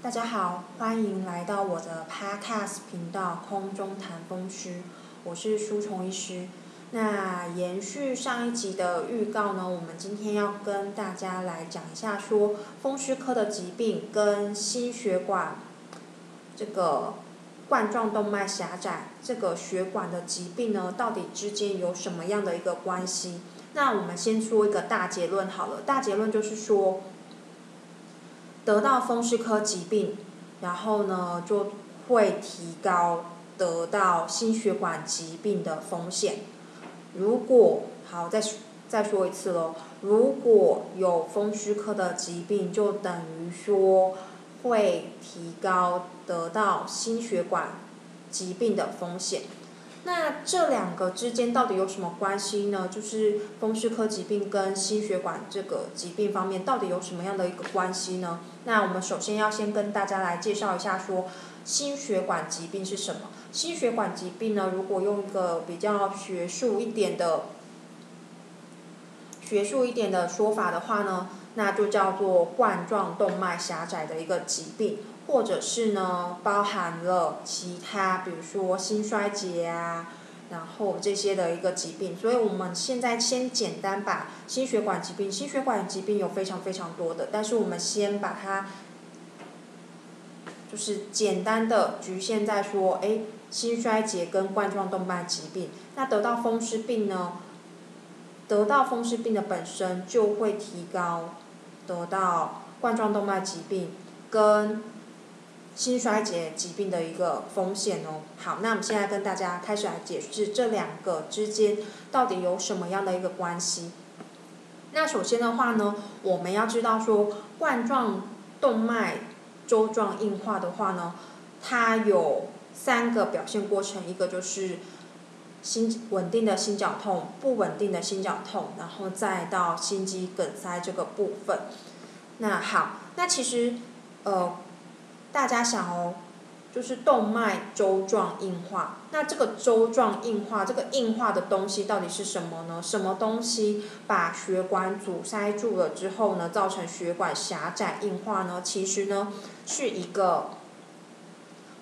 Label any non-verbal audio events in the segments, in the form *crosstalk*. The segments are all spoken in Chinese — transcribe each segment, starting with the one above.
大家好，欢迎来到我的 Podcast 频道《空中谈风湿》，我是舒虫医师。那延续上一集的预告呢，我们今天要跟大家来讲一下，说风湿科的疾病跟心血管这个冠状动脉狭窄这个血管的疾病呢，到底之间有什么样的一个关系？那我们先说一个大结论好了，大结论就是说。得到风湿科疾病，然后呢就会提高得到心血管疾病的风险。如果好再再说一次喽，如果有风湿科的疾病，就等于说会提高得到心血管疾病的风险。那这两个之间到底有什么关系呢？就是风湿科疾病跟心血管这个疾病方面到底有什么样的一个关系呢？那我们首先要先跟大家来介绍一下，说心血管疾病是什么？心血管疾病呢，如果用一个比较学术一点的、学术一点的说法的话呢，那就叫做冠状动脉狭窄的一个疾病。或者是呢，包含了其他，比如说心衰竭啊，然后这些的一个疾病。所以我们现在先简单把心血管疾病，心血管疾病有非常非常多的，但是我们先把它，就是简单的局限在说，哎，心衰竭跟冠状动脉疾病。那得到风湿病呢，得到风湿病的本身就会提高得到冠状动脉疾病跟。心衰竭疾病的一个风险哦。好，那我们现在跟大家开始来解释这两个之间到底有什么样的一个关系。那首先的话呢，我们要知道说冠状动脉粥状硬化的话呢，它有三个表现过程，一个就是心稳定的心绞痛、不稳定的心绞痛，然后再到心肌梗塞这个部分。那好，那其实呃。大家想哦，就是动脉粥状硬化。那这个粥状硬化，这个硬化的东西到底是什么呢？什么东西把血管阻塞住了之后呢，造成血管狭窄硬化呢？其实呢，是一个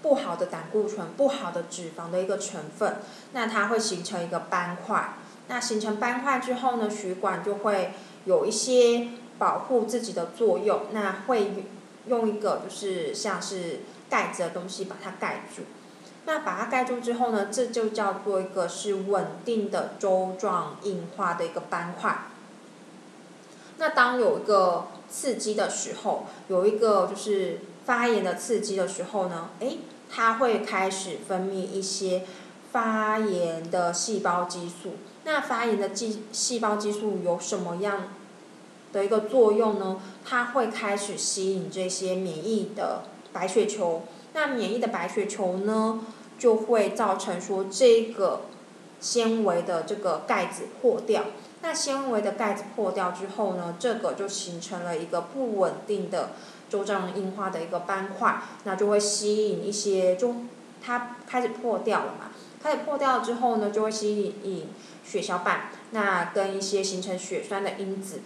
不好的胆固醇、不好的脂肪的一个成分。那它会形成一个斑块。那形成斑块之后呢，血管就会有一些保护自己的作用。那会。用一个就是像是盖子的东西把它盖住，那把它盖住之后呢，这就叫做一个是稳定的粥状硬化的一个斑块。那当有一个刺激的时候，有一个就是发炎的刺激的时候呢，诶，它会开始分泌一些发炎的细胞激素。那发炎的激细胞激素有什么样？的一个作用呢，它会开始吸引这些免疫的白血球。那免疫的白血球呢，就会造成说这个纤维的这个盖子破掉。那纤维的盖子破掉之后呢，这个就形成了一个不稳定的粥状硬化的一个斑块。那就会吸引一些，就它开始破掉了嘛。开始破掉之后呢，就会吸引血小板，那跟一些形成血栓的因子。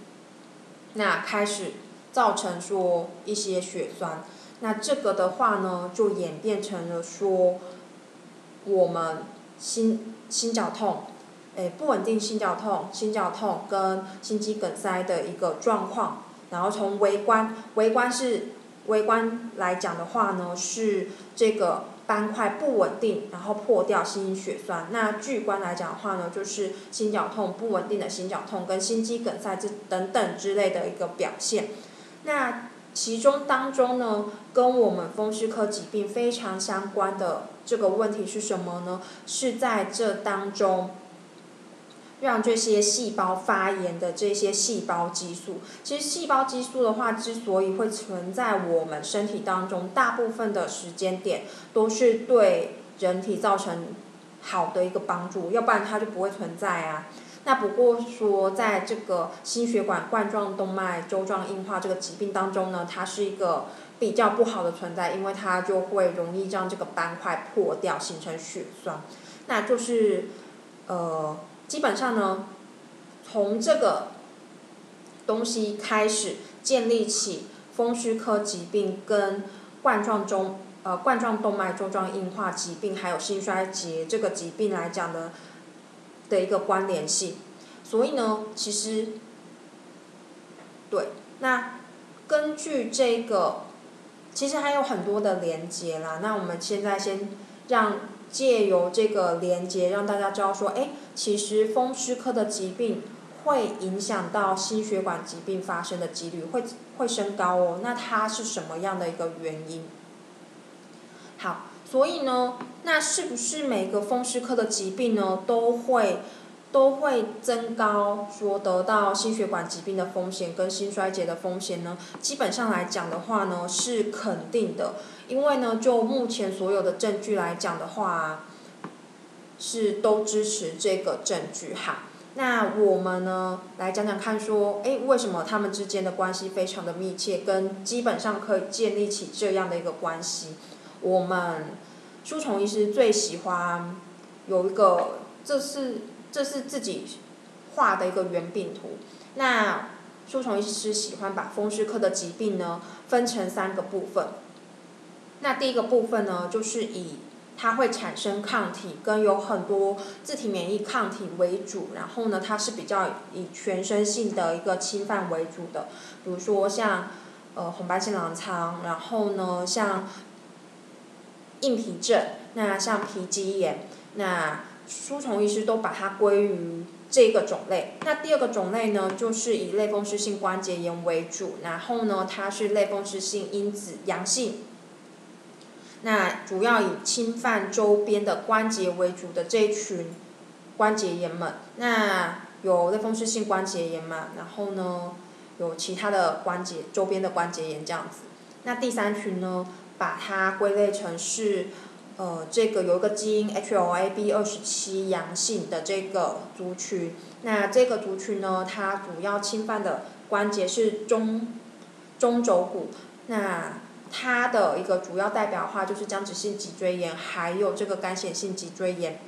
那开始造成说一些血栓，那这个的话呢，就演变成了说我们心心绞痛，诶不稳定心绞痛、心绞痛跟心肌梗塞的一个状况。然后从微观，微观是微观来讲的话呢，是这个。斑块不稳定，然后破掉，心血栓。那据观来讲的话呢，就是心绞痛不稳定的心绞痛跟心肌梗塞这等等之类的一个表现。那其中当中呢，跟我们风湿科疾病非常相关的这个问题是什么呢？是在这当中。让这些细胞发炎的这些细胞激素，其实细胞激素的话，之所以会存在我们身体当中，大部分的时间点都是对人体造成好的一个帮助，要不然它就不会存在啊。那不过说，在这个心血管冠状动脉粥状硬化这个疾病当中呢，它是一个比较不好的存在，因为它就会容易让这个斑块破掉，形成血栓，那就是呃。基本上呢，从这个东西开始建立起风湿科疾病跟冠状中呃冠状动脉粥状硬化疾病还有心衰竭这个疾病来讲的的一个关联性。所以呢，其实对，那根据这个，其实还有很多的连接啦。那我们现在先让借由这个连接，让大家知道说，哎，其实风湿科的疾病会影响到心血管疾病发生的几率会会升高哦。那它是什么样的一个原因？好，所以呢，那是不是每个风湿科的疾病呢都会？都会增高，说得到心血管疾病的风险跟心衰竭的风险呢？基本上来讲的话呢，是肯定的，因为呢，就目前所有的证据来讲的话，是都支持这个证据哈。那我们呢，来讲讲看，说，哎，为什么他们之间的关系非常的密切，跟基本上可以建立起这样的一个关系？我们舒虫医师最喜欢有一个，这是。这是自己画的一个圆饼图。那舒虫医师喜欢把风湿科的疾病呢分成三个部分。那第一个部分呢，就是以它会产生抗体跟有很多自体免疫抗体为主，然后呢，它是比较以全身性的一个侵犯为主的，比如说像呃红斑性狼疮，然后呢像硬皮症，那像皮肌炎，那。书虫医师都把它归于这个种类。那第二个种类呢，就是以类风湿性关节炎为主，然后呢，它是类风湿性因子阳性。那主要以侵犯周边的关节为主的这一群关节炎们，那有类风湿性关节炎嘛？然后呢，有其他的关节周边的关节炎这样子。那第三群呢，把它归类成是。呃，这个有一个基因 HLA-B 二十七阳性的这个族群，那这个族群呢，它主要侵犯的关节是中中轴骨，那它的一个主要代表的话就是僵直性脊椎炎，还有这个干显性脊椎炎，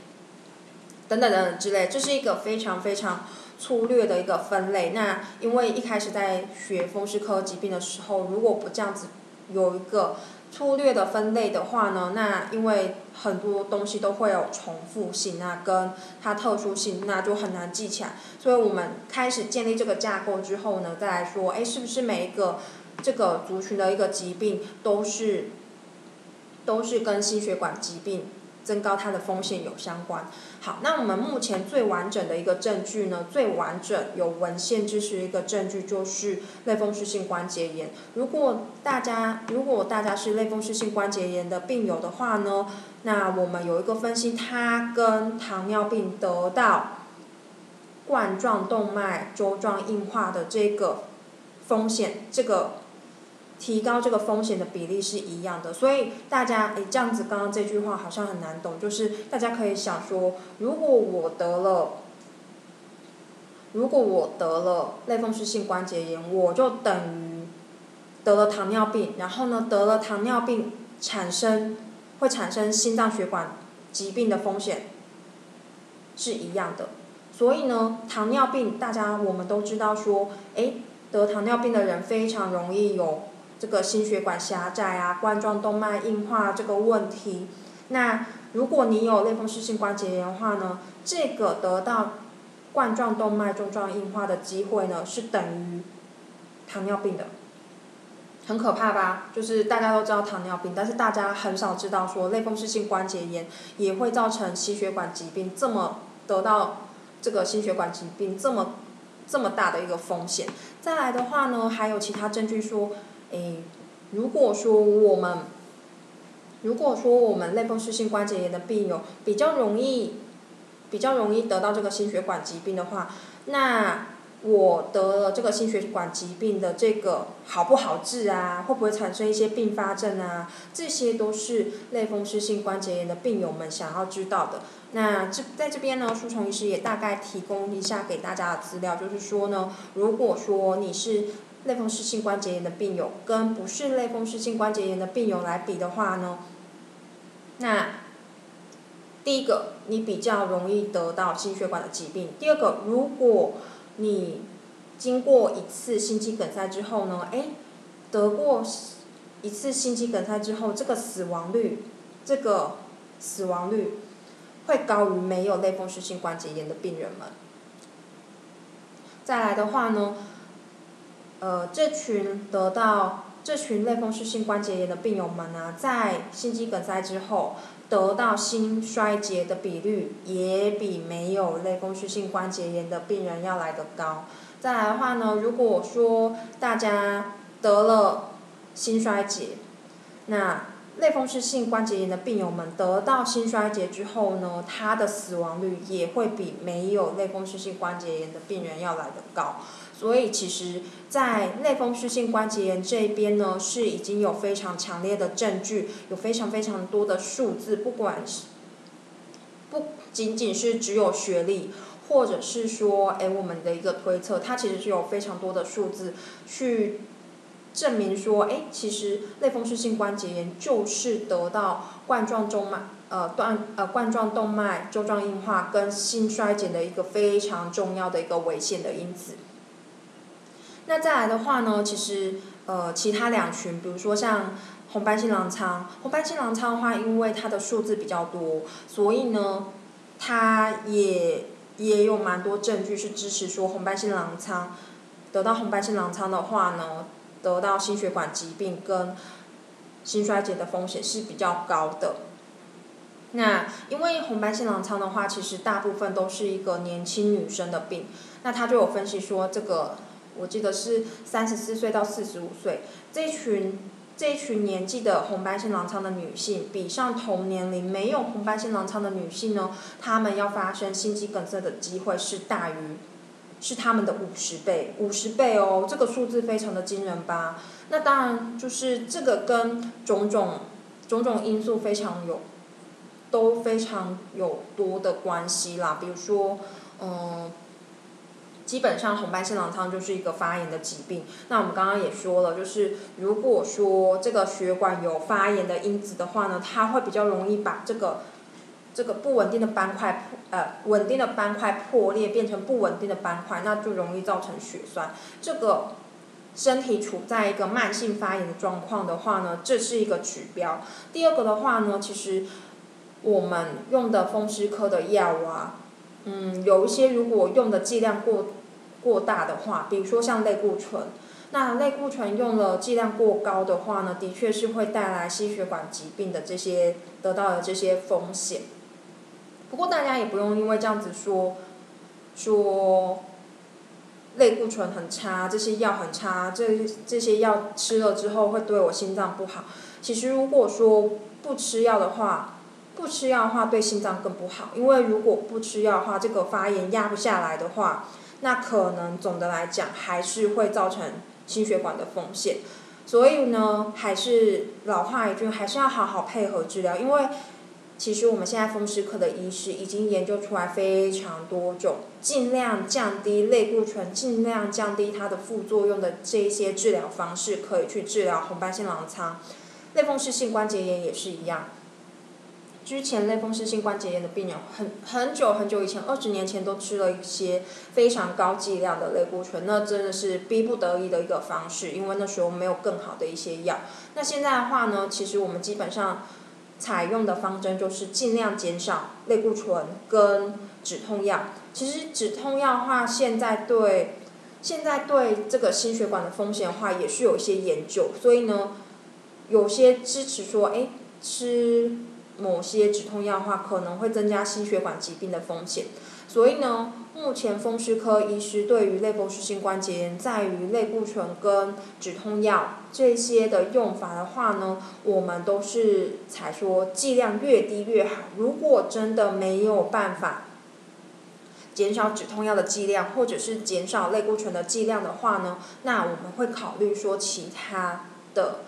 等等等等之类，这是一个非常非常粗略的一个分类。那因为一开始在学风湿科疾病的时候，如果不这样子有一个。粗略的分类的话呢，那因为很多东西都会有重复性，啊跟它特殊性，那就很难记起来。所以我们开始建立这个架构之后呢，再来说，哎，是不是每一个这个族群的一个疾病都是都是跟心血管疾病？增高它的风险有相关。好，那我们目前最完整的一个证据呢，最完整有文献支持一个证据就是类风湿性关节炎。如果大家如果大家是类风湿性关节炎的病友的话呢，那我们有一个分析，它跟糖尿病得到冠状动脉粥状硬化的这个风险，这个。提高这个风险的比例是一样的，所以大家诶这样子，刚刚这句话好像很难懂，就是大家可以想说，如果我得了，如果我得了类风湿性关节炎，我就等于得了糖尿病，然后呢得了糖尿病产生会产生心脏血管疾病的风险是一样的，所以呢糖尿病大家我们都知道说，诶得糖尿病的人非常容易有。这个心血管狭窄啊，冠状动脉硬化这个问题，那如果你有类风湿性关节炎的话呢，这个得到冠状动脉粥状硬化的机会呢，是等于糖尿病的，很可怕吧？就是大家都知道糖尿病，但是大家很少知道说类风湿性关节炎也会造成心血管疾病，这么得到这个心血管疾病这么这么大的一个风险。再来的话呢，还有其他证据说。诶，如果说我们，如果说我们类风湿性关节炎的病友比较容易，比较容易得到这个心血管疾病的话，那我得了这个心血管疾病的这个好不好治啊？会不会产生一些并发症啊？这些都是类风湿性关节炎的病友们想要知道的。那这在这边呢，舒虫医师也大概提供一下给大家的资料，就是说呢，如果说你是。类风湿性关节炎的病友跟不是类风湿性关节炎的病友来比的话呢，那第一个你比较容易得到心血管的疾病。第二个，如果你经过一次心肌梗塞之后呢，哎，得过一次心肌梗塞之后，这个死亡率，这个死亡率会高于没有类风湿性关节炎的病人们。再来的话呢，呃，这群得到这群类风湿性关节炎的病友们呢，在心肌梗塞之后得到心衰竭的比率也比没有类风湿性关节炎的病人要来得高。再来的话呢，如果说大家得了心衰竭，那类风湿性关节炎的病友们得到心衰竭之后呢，他的死亡率也会比没有类风湿性关节炎的病人要来得高。所以其实，在类风湿性关节炎这边呢，是已经有非常强烈的证据，有非常非常多的数字，不管是不仅仅是只有学历。或者是说，哎，我们的一个推测，它其实是有非常多的数字去证明说，哎，其实类风湿性关节炎就是得到冠状动脉呃断呃冠状动脉粥状硬化跟心衰竭的一个非常重要的一个危险的因子。那再来的话呢，其实呃其他两群，比如说像红斑性狼疮，红斑性狼疮的话，因为它的数字比较多，所以呢，它也。也有蛮多证据是支持说红斑性狼疮得到红斑性狼疮的话呢，得到心血管疾病跟心衰竭的风险是比较高的。那因为红斑性狼疮的话，其实大部分都是一个年轻女生的病。那他就有分析说，这个我记得是三十四岁到四十五岁这群。这一群年纪的红斑性狼疮的女性，比上同年龄没有红斑性狼疮的女性呢，她们要发生心肌梗塞的机会是大于，是他们的五十倍，五十倍哦，这个数字非常的惊人吧？那当然就是这个跟种种种种因素非常有，都非常有多的关系啦，比如说，嗯。基本上红斑性狼疮就是一个发炎的疾病。那我们刚刚也说了，就是如果说这个血管有发炎的因子的话呢，它会比较容易把这个这个不稳定的斑块破呃稳定的斑块破裂变成不稳定的斑块，那就容易造成血栓。这个身体处在一个慢性发炎的状况的话呢，这是一个指标。第二个的话呢，其实我们用的风湿科的药啊，嗯，有一些如果用的剂量过。过大的话，比如说像类固醇，那类固醇用了剂量过高的话呢，的确是会带来心血管疾病的这些得到的这些风险。不过大家也不用因为这样子说，说类固醇很差，这些药很差，这这些药吃了之后会对我心脏不好。其实如果说不吃药的话，不吃药的话对心脏更不好，因为如果不吃药的话，这个发炎压不下来的话。那可能总的来讲还是会造成心血管的风险，所以呢，还是老话一句，还是要好好配合治疗。因为其实我们现在风湿科的医师已经研究出来非常多种，尽量降低类固醇，尽量降低它的副作用的这一些治疗方式，可以去治疗红斑性狼疮、类风湿性关节炎也是一样。之前类风湿性关节炎的病人，很很久很久以前，二十年前都吃了一些非常高剂量的类固醇，那真的是逼不得已的一个方式，因为那时候没有更好的一些药。那现在的话呢，其实我们基本上采用的方针就是尽量减少类固醇跟止痛药。其实止痛药的话，现在对现在对这个心血管的风险的话，也是有一些研究，所以呢，有些支持说，哎，吃。某些止痛药的话，可能会增加心血管疾病的风险，所以呢，目前风湿科医师对于类风湿性关节炎，在于类固醇跟止痛药这些的用法的话呢，我们都是才说剂量越低越好。如果真的没有办法减少止痛药的剂量，或者是减少类固醇的剂量的话呢，那我们会考虑说其他的。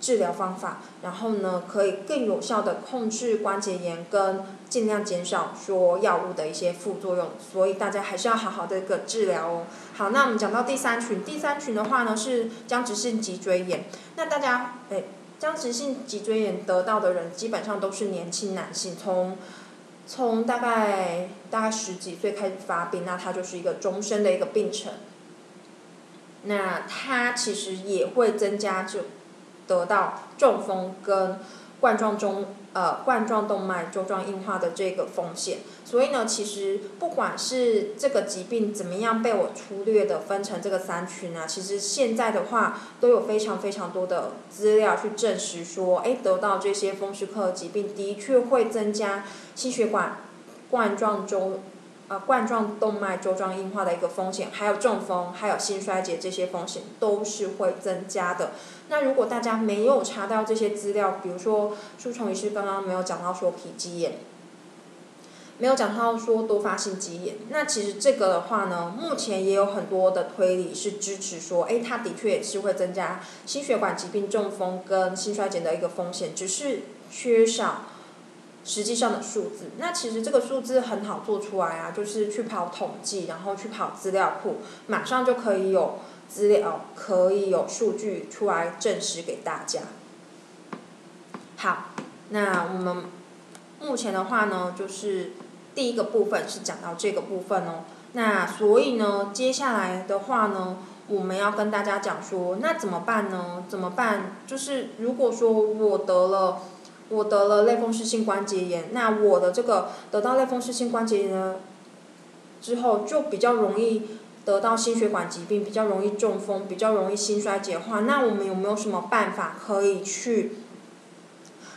治疗方法，然后呢，可以更有效的控制关节炎，跟尽量减少说药物的一些副作用，所以大家还是要好好的一个治疗哦。好，那我们讲到第三群，第三群的话呢是僵直性脊椎炎。那大家，哎，僵直性脊椎炎得到的人基本上都是年轻男性，从从大概大概十几岁开始发病，那它就是一个终身的一个病程。那它其实也会增加就。得到中风跟冠状中呃冠状动脉粥状硬化的这个风险。所以呢，其实不管是这个疾病怎么样被我粗略的分成这个三群啊，其实现在的话都有非常非常多的资料去证实说，哎，得到这些风湿科疾病的确会增加心血管冠状周呃冠状动脉粥状硬化的一个风险，还有中风，还有心衰竭这些风险都是会增加的。那如果大家没有查到这些资料，比如说舒虫医师刚刚没有讲到说脾肌炎。没有讲到说多发性肌炎，那其实这个的话呢，目前也有很多的推理是支持说，哎，它的确也是会增加心血管疾病、中风跟心衰竭的一个风险，只是缺少实际上的数字。那其实这个数字很好做出来啊，就是去跑统计，然后去跑资料库，马上就可以有资料，可以有数据出来证实给大家。好，那我们目前的话呢，就是。第一个部分是讲到这个部分哦，那所以呢，接下来的话呢，我们要跟大家讲说，那怎么办呢？怎么办？就是如果说我得了，我得了类风湿性关节炎，那我的这个得到类风湿性关节炎呢之后，就比较容易得到心血管疾病，比较容易中风，比较容易心衰竭化。那我们有没有什么办法可以去，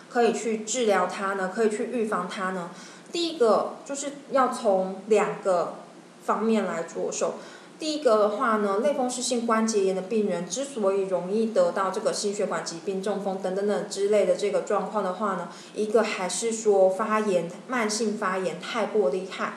可以去治疗它呢？可以去预防它呢？第一个就是要从两个方面来着手。第一个的话呢，类风湿性关节炎的病人之所以容易得到这个心血管疾病、中风等等等之类的这个状况的话呢，一个还是说发炎、慢性发炎太过厉害。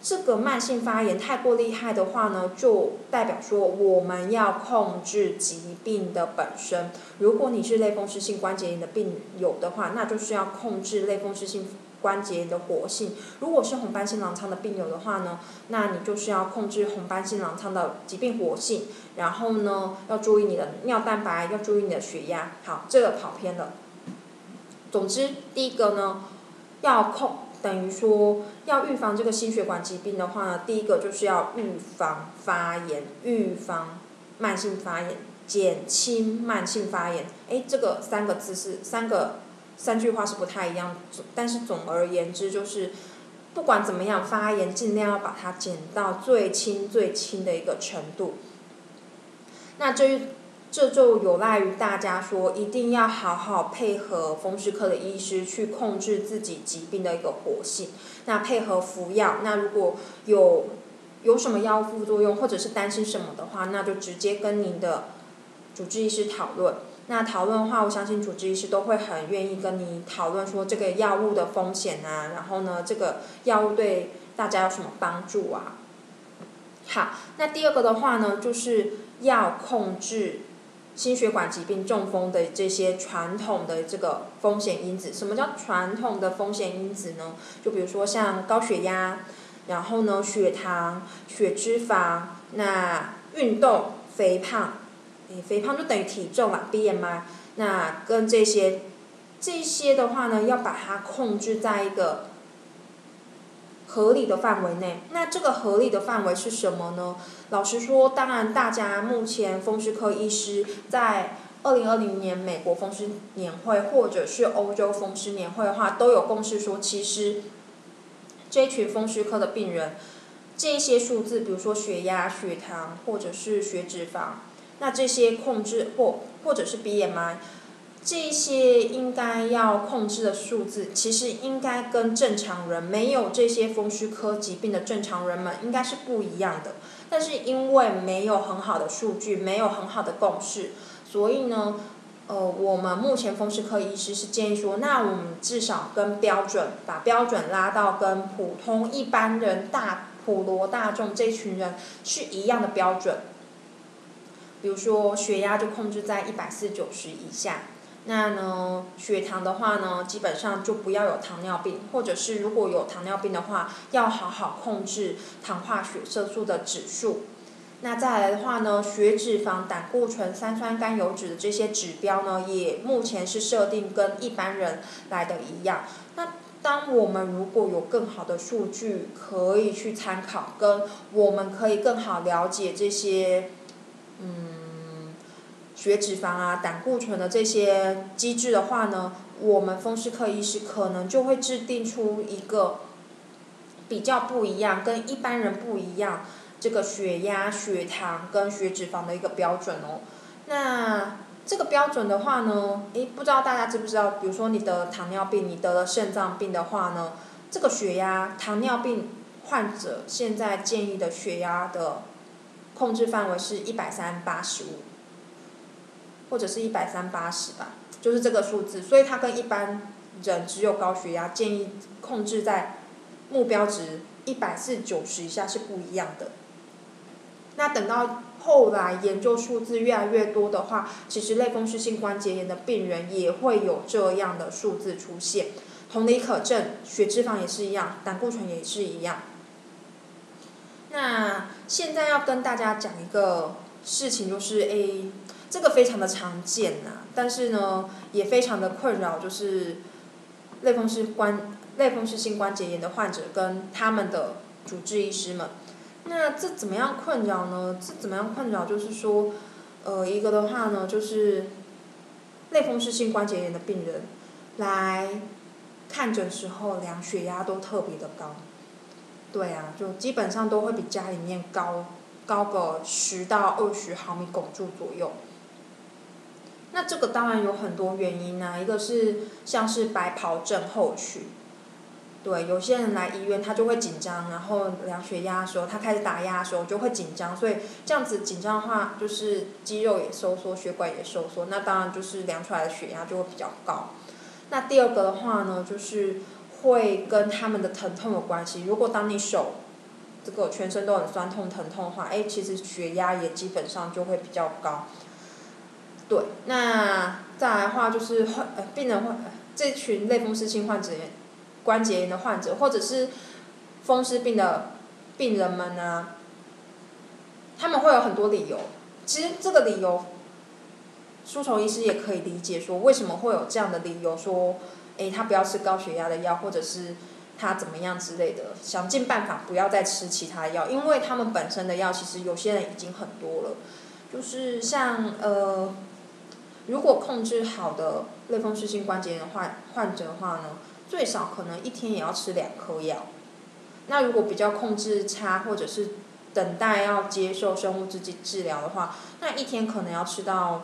这个慢性发炎太过厉害的话呢，就代表说我们要控制疾病的本身。如果你是类风湿性关节炎的病友的话，那就是要控制类风湿性。关节的活性，如果是红斑性狼疮的病友的话呢，那你就是要控制红斑性狼疮的疾病活性，然后呢，要注意你的尿蛋白，要注意你的血压。好，这个跑偏了。总之，第一个呢，要控，等于说要预防这个心血管疾病的话呢，第一个就是要预防发炎，预防慢性发炎，减轻慢性发炎。哎，这个三个字是三个。三句话是不太一样，但是总而言之就是，不管怎么样，发炎尽量要把它减到最轻最轻的一个程度。那这这就有赖于大家说，一定要好好配合风湿科的医师去控制自己疾病的一个活性。那配合服药，那如果有有什么药副作用或者是担心什么的话，那就直接跟您的主治医师讨论。那讨论的话，我相信主治医师都会很愿意跟你讨论说这个药物的风险啊，然后呢，这个药物对大家有什么帮助啊？好，那第二个的话呢，就是要控制心血管疾病、中风的这些传统的这个风险因子。什么叫传统的风险因子呢？就比如说像高血压，然后呢，血糖、血脂肪，那运动、肥胖。肥胖就等于体重啊，BMI。那跟这些，这些的话呢，要把它控制在一个合理的范围内。那这个合理的范围是什么呢？老实说，当然大家目前风湿科医师在二零二零年美国风湿年会或者是欧洲风湿年会的话，都有共识说，其实这群风湿科的病人，这些数字，比如说血压、血糖或者是血脂肪。那这些控制或或者是 BMI，这些应该要控制的数字，其实应该跟正常人没有这些风湿科疾病的正常人们应该是不一样的。但是因为没有很好的数据，没有很好的共识，所以呢，呃，我们目前风湿科医师是建议说，那我们至少跟标准，把标准拉到跟普通一般人大普罗大众这群人是一样的标准。比如说血压就控制在一百四九十以下，那呢血糖的话呢，基本上就不要有糖尿病，或者是如果有糖尿病的话，要好好控制糖化血色素的指数。那再来的话呢，血脂肪、胆固醇、三酸甘油脂的这些指标呢，也目前是设定跟一般人来的一样。那当我们如果有更好的数据可以去参考，跟我们可以更好了解这些。嗯，血脂肪啊、胆固醇的这些机制的话呢，我们风湿科医师可能就会制定出一个比较不一样、跟一般人不一样这个血压、血糖跟血脂肪的一个标准哦。那这个标准的话呢，诶，不知道大家知不知道？比如说你得了糖尿病，你得了肾脏病的话呢，这个血压，糖尿病患者现在建议的血压的控制范围是一百三八十五，或者是一百三八十吧，就是这个数字。所以它跟一般人只有高血压建议控制在目标值一百四九十以下是不一样的。那等到后来研究数字越来越多的话，其实类风湿性关节炎的病人也会有这样的数字出现。同理可证，血脂肪也是一样，胆固醇也是一样。那现在要跟大家讲一个事情，就是 A 这个非常的常见呐，但是呢也非常的困扰，就是类风湿关类风湿性关节炎的患者跟他们的主治医师们。那这怎么样困扰呢？这怎么样困扰？就是说，呃，一个的话呢，就是类风湿性关节炎的病人来看诊时候量血压都特别的高，对啊，就基本上都会比家里面高高个十到二十毫米汞柱左右。那这个当然有很多原因啊，一个是像是白袍症候群。对，有些人来医院，他就会紧张，然后量血压的时候，他开始打压的时候就会紧张，所以这样子紧张的话，就是肌肉也收缩，血管也收缩，那当然就是量出来的血压就会比较高。那第二个的话呢，就是会跟他们的疼痛有关系。如果当你手这个全身都很酸痛疼痛的话，哎，其实血压也基本上就会比较高。对，那再来的话就是患呃病人患这群类风湿性患者。关节炎的患者，或者是风湿病的病人们呢，他们会有很多理由。其实这个理由，舒虫医师也可以理解，说为什么会有这样的理由，说，诶，他不要吃高血压的药，或者是他怎么样之类的，想尽办法不要再吃其他药，因为他们本身的药其实有些人已经很多了，就是像呃，如果控制好的类风湿性关节炎患患者的话呢。最少可能一天也要吃两颗药，那如果比较控制差或者是等待要接受生物制剂治疗的话，那一天可能要吃到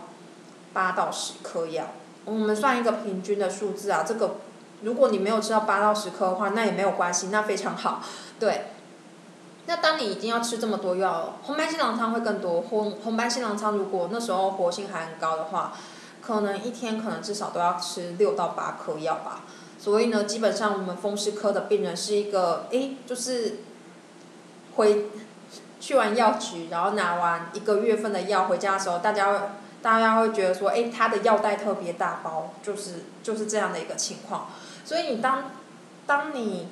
八到十颗药。我们算一个平均的数字啊，这个如果你没有吃到八到十颗的话，那也没有关系，那非常好。对，那当你已经要吃这么多药，红斑性狼疮会更多。红红斑性狼疮如果那时候活性还很高的话，可能一天可能至少都要吃六到八颗药吧。所以呢，基本上我们风湿科的病人是一个，诶，就是回去完药局，然后拿完一个月份的药回家的时候，大家大家会觉得说，诶，他的药袋特别大包，就是就是这样的一个情况。所以你当当你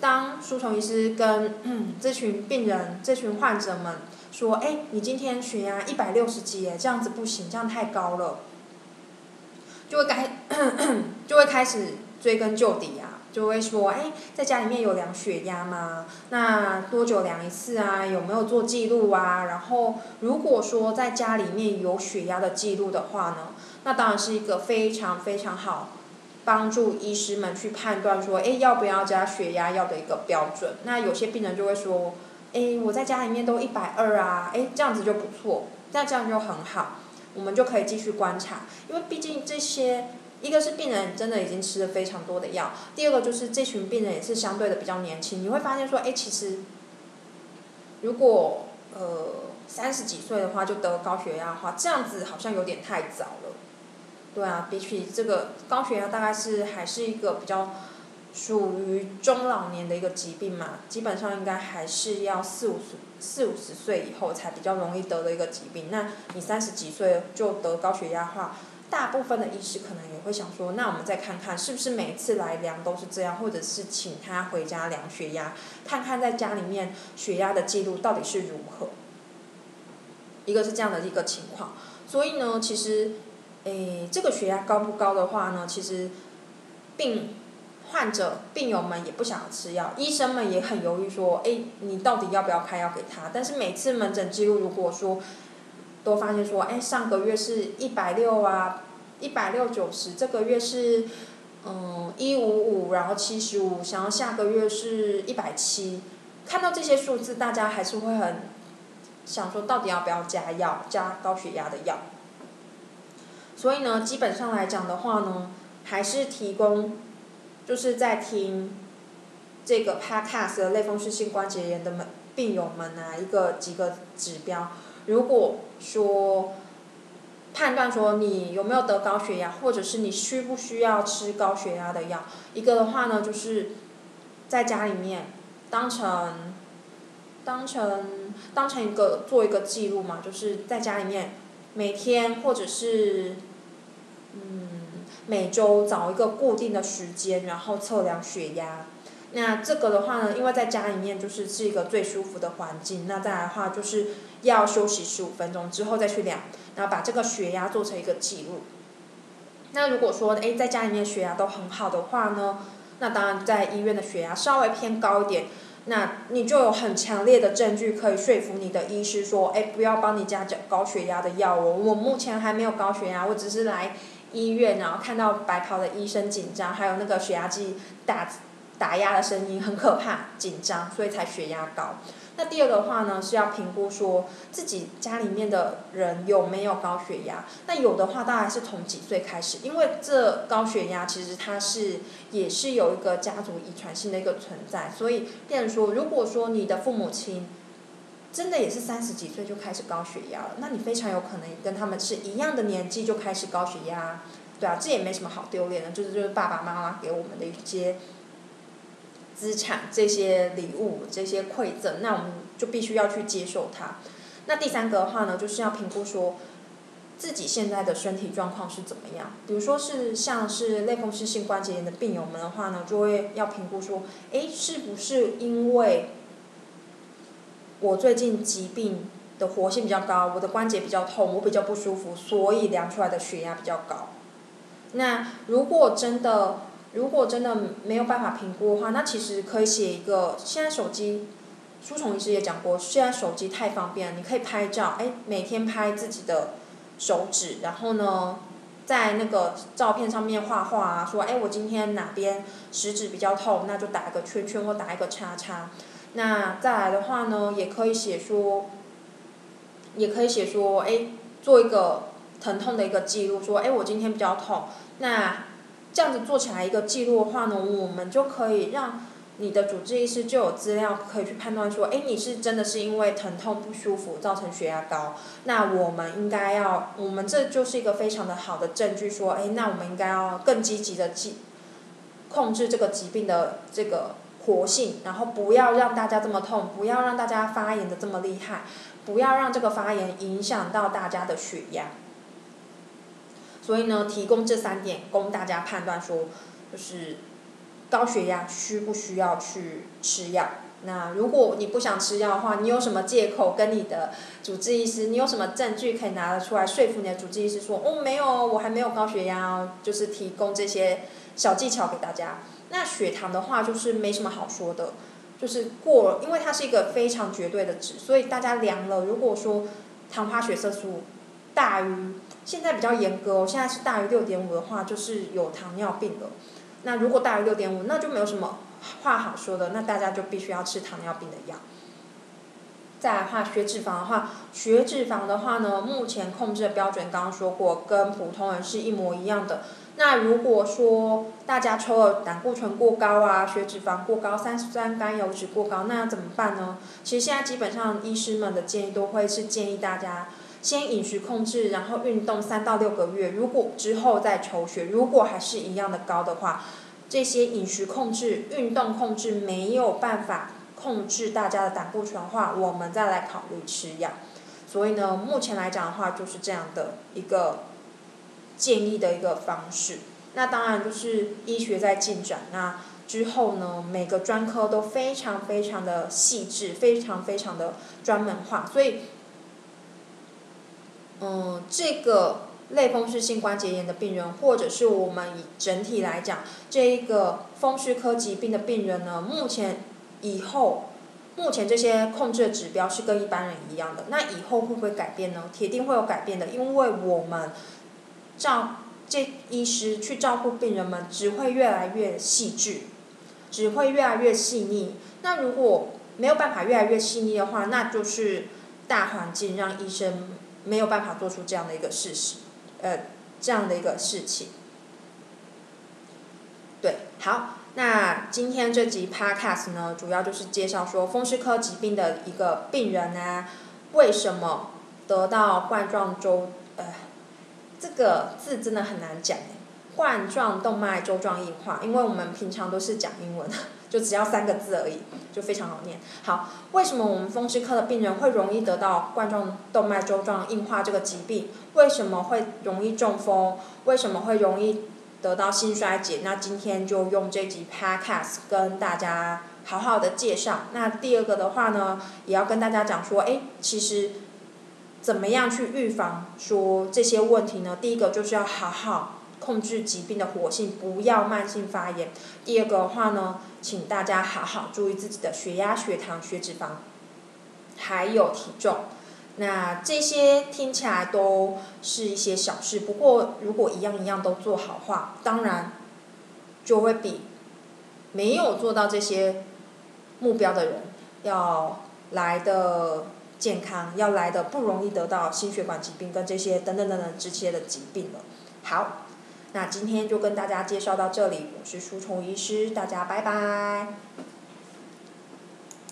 当舒虫医师跟 *clears throat* 这群病人、这群患者们说，诶，你今天血压一百六十几，这样子不行，这样太高了，就会开 *coughs* 就会开始。追根究底啊，就会说，哎，在家里面有量血压吗？那多久量一次啊？有没有做记录啊？然后，如果说在家里面有血压的记录的话呢，那当然是一个非常非常好，帮助医师们去判断说，哎，要不要加血压药的一个标准。那有些病人就会说，哎，我在家里面都一百二啊，哎，这样子就不错，那这样就很好，我们就可以继续观察，因为毕竟这些。一个是病人真的已经吃了非常多的药，第二个就是这群病人也是相对的比较年轻。你会发现说，哎，其实如果呃三十几岁的话就得高血压的话，这样子好像有点太早了。对啊，比起这个高血压，大概是还是一个比较属于中老年的一个疾病嘛，基本上应该还是要四五十四五十岁以后才比较容易得的一个疾病。那你三十几岁就得高血压的话，大部分的医师可能也会想说，那我们再看看是不是每次来量都是这样，或者是请他回家量血压，看看在家里面血压的记录到底是如何。一个是这样的一个情况，所以呢，其实，诶，这个血压高不高的话呢，其实病患者病友们也不想吃药，医生们也很犹豫说，诶，你到底要不要开药给他？但是每次门诊记录如果说。都发现说，哎，上个月是一百六啊，一百六九十，这个月是嗯一五五，然后七十五，想要下个月是一百七，看到这些数字，大家还是会很想说，到底要不要加药，加高血压的药？所以呢，基本上来讲的话呢，还是提供，就是在听这个 podcast 的类风湿性关节炎的们病友们啊，一个几个指标。如果说判断说你有没有得高血压，或者是你需不需要吃高血压的药，一个的话呢，就是在家里面当成当成当成一个做一个记录嘛，就是在家里面每天或者是嗯每周找一个固定的时间，然后测量血压。那这个的话呢，因为在家里面就是是一个最舒服的环境，那再来的话就是要休息十五分钟之后再去量，然后把这个血压做成一个记录。那如果说哎在家里面血压都很好的话呢，那当然在医院的血压稍微偏高一点，那你就有很强烈的证据可以说服你的医师说，哎不要帮你加高血压的药哦，我目前还没有高血压，我只是来医院然后看到白袍的医生紧张，还有那个血压计打。打压的声音很可怕，紧张，所以才血压高。那第二个话呢，是要评估说自己家里面的人有没有高血压。那有的话，当然是从几岁开始，因为这高血压其实它是也是有一个家族遗传性的一个存在。所以，变成说，如果说你的父母亲真的也是三十几岁就开始高血压了，那你非常有可能跟他们是一样的年纪就开始高血压。对啊，这也没什么好丢脸的，就是就是爸爸妈妈给我们的一些。资产这些礼物这些馈赠，那我们就必须要去接受它。那第三个的话呢，就是要评估说自己现在的身体状况是怎么样。比如说是像是类风湿性关节炎的病友们的话呢，就会要评估说，哎，是不是因为我最近疾病的活性比较高，我的关节比较痛，我比较不舒服，所以量出来的血压比较高。那如果真的，如果真的没有办法评估的话，那其实可以写一个。现在手机，书虫医师也讲过，现在手机太方便了，你可以拍照，哎，每天拍自己的手指，然后呢，在那个照片上面画画啊，说，哎，我今天哪边食指比较痛，那就打一个圈圈或打一个叉叉。那再来的话呢，也可以写说，也可以写说，哎，做一个疼痛的一个记录，说，哎，我今天比较痛，那。这样子做起来一个记录的话呢，我们就可以让你的主治医师就有资料可以去判断说，哎，你是真的是因为疼痛不舒服造成血压高，那我们应该要，我们这就是一个非常的好的证据说，哎，那我们应该要更积极的记控制这个疾病的这个活性，然后不要让大家这么痛，不要让大家发炎的这么厉害，不要让这个发炎影响到大家的血压。所以呢，提供这三点供大家判断，说就是高血压需不需要去吃药？那如果你不想吃药的话，你有什么借口跟你的主治医师？你有什么证据可以拿得出来说服你的主治医师说，哦，没有，我还没有高血压哦，就是提供这些小技巧给大家。那血糖的话，就是没什么好说的，就是过，因为它是一个非常绝对的值，所以大家量了，如果说糖化血色素大于。现在比较严格哦，现在是大于六点五的话，就是有糖尿病了。那如果大于六点五，那就没有什么话好说的，那大家就必须要吃糖尿病的药。再来话血脂肪的话，血脂肪的话呢，目前控制的标准刚刚说过，跟普通人是一模一样的。那如果说大家抽了胆固醇过高啊，血脂肪过高，三酸甘油脂过高，那要怎么办呢？其实现在基本上医师们的建议都会是建议大家。先饮食控制，然后运动三到六个月，如果之后再抽血，如果还是一样的高的话，这些饮食控制、运动控制没有办法控制大家的胆固醇的话，我们再来考虑吃药。所以呢，目前来讲的话，就是这样的一个建议的一个方式。那当然就是医学在进展，那之后呢，每个专科都非常非常的细致，非常非常的专门化，所以。嗯，这个类风湿性关节炎的病人，或者是我们以整体来讲，这一个风湿科疾病的病人呢，目前以后目前这些控制的指标是跟一般人一样的，那以后会不会改变呢？铁定会有改变的，因为我们照这医师去照顾病人们，只会越来越细致，只会越来越细腻。那如果没有办法越来越细腻的话，那就是大环境让医生没有办法做出这样的一个事实，呃，这样的一个事情。对，好。那今天这集 podcast 呢，主要就是介绍说风湿科疾病的一个病人啊，为什么得到冠状周呃，这个字真的很难讲冠状动脉粥状硬化，因为我们平常都是讲英文，*laughs* 就只要三个字而已，就非常好念。好，为什么我们风湿科的病人会容易得到冠状动脉粥状硬化这个疾病？为什么会容易中风？为什么会容易？得到心衰竭，那今天就用这集 podcast 跟大家好好的介绍。那第二个的话呢，也要跟大家讲说，哎，其实怎么样去预防说这些问题呢？第一个就是要好好控制疾病的活性，不要慢性发炎。第二个的话呢，请大家好好注意自己的血压、血糖、血脂肪，还有体重。那这些听起来都是一些小事，不过如果一样一样都做好话，当然就会比没有做到这些目标的人要来的健康，要来的不容易得到心血管疾病跟这些等等等等这些的疾病了。好，那今天就跟大家介绍到这里，我是舒虫医师，大家拜拜。